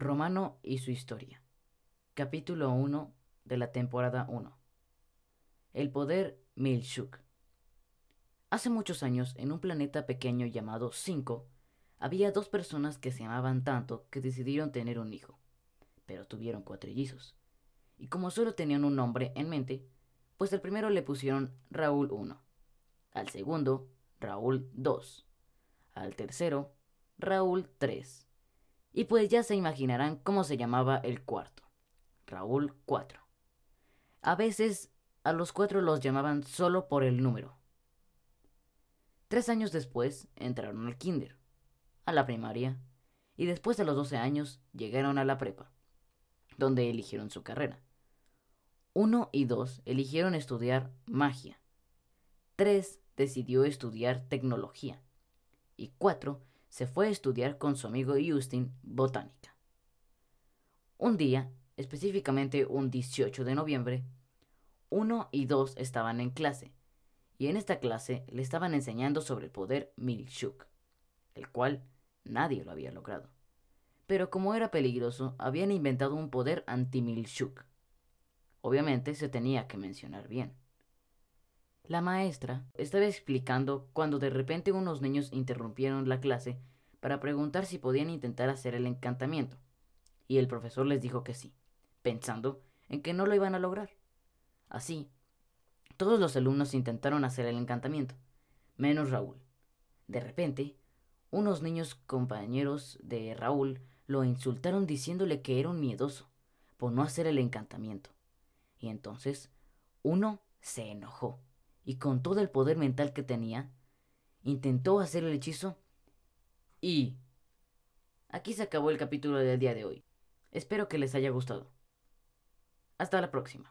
Romano y su historia. Capítulo 1 de la temporada 1. El poder Milshuk. Hace muchos años, en un planeta pequeño llamado Cinco, había dos personas que se amaban tanto que decidieron tener un hijo, pero tuvieron cuatrillizos. Y como solo tenían un nombre en mente, pues al primero le pusieron Raúl 1, al segundo Raúl 2, al tercero Raúl 3 y pues ya se imaginarán cómo se llamaba el cuarto. Raúl 4. A veces a los cuatro los llamaban solo por el número. Tres años después entraron al kinder, a la primaria, y después de los 12 años llegaron a la prepa, donde eligieron su carrera. Uno y dos eligieron estudiar magia. Tres decidió estudiar tecnología. Y cuatro se fue a estudiar con su amigo Justin botánica. Un día, específicamente un 18 de noviembre, uno y dos estaban en clase, y en esta clase le estaban enseñando sobre el poder Milshuk, el cual nadie lo había logrado. Pero como era peligroso, habían inventado un poder anti-Milshuk. Obviamente se tenía que mencionar bien. La maestra estaba explicando cuando de repente unos niños interrumpieron la clase para preguntar si podían intentar hacer el encantamiento, y el profesor les dijo que sí, pensando en que no lo iban a lograr. Así, todos los alumnos intentaron hacer el encantamiento, menos Raúl. De repente, unos niños compañeros de Raúl lo insultaron diciéndole que era un miedoso por no hacer el encantamiento. Y entonces, uno se enojó y con todo el poder mental que tenía, intentó hacer el hechizo y... Aquí se acabó el capítulo del día de hoy. Espero que les haya gustado. Hasta la próxima.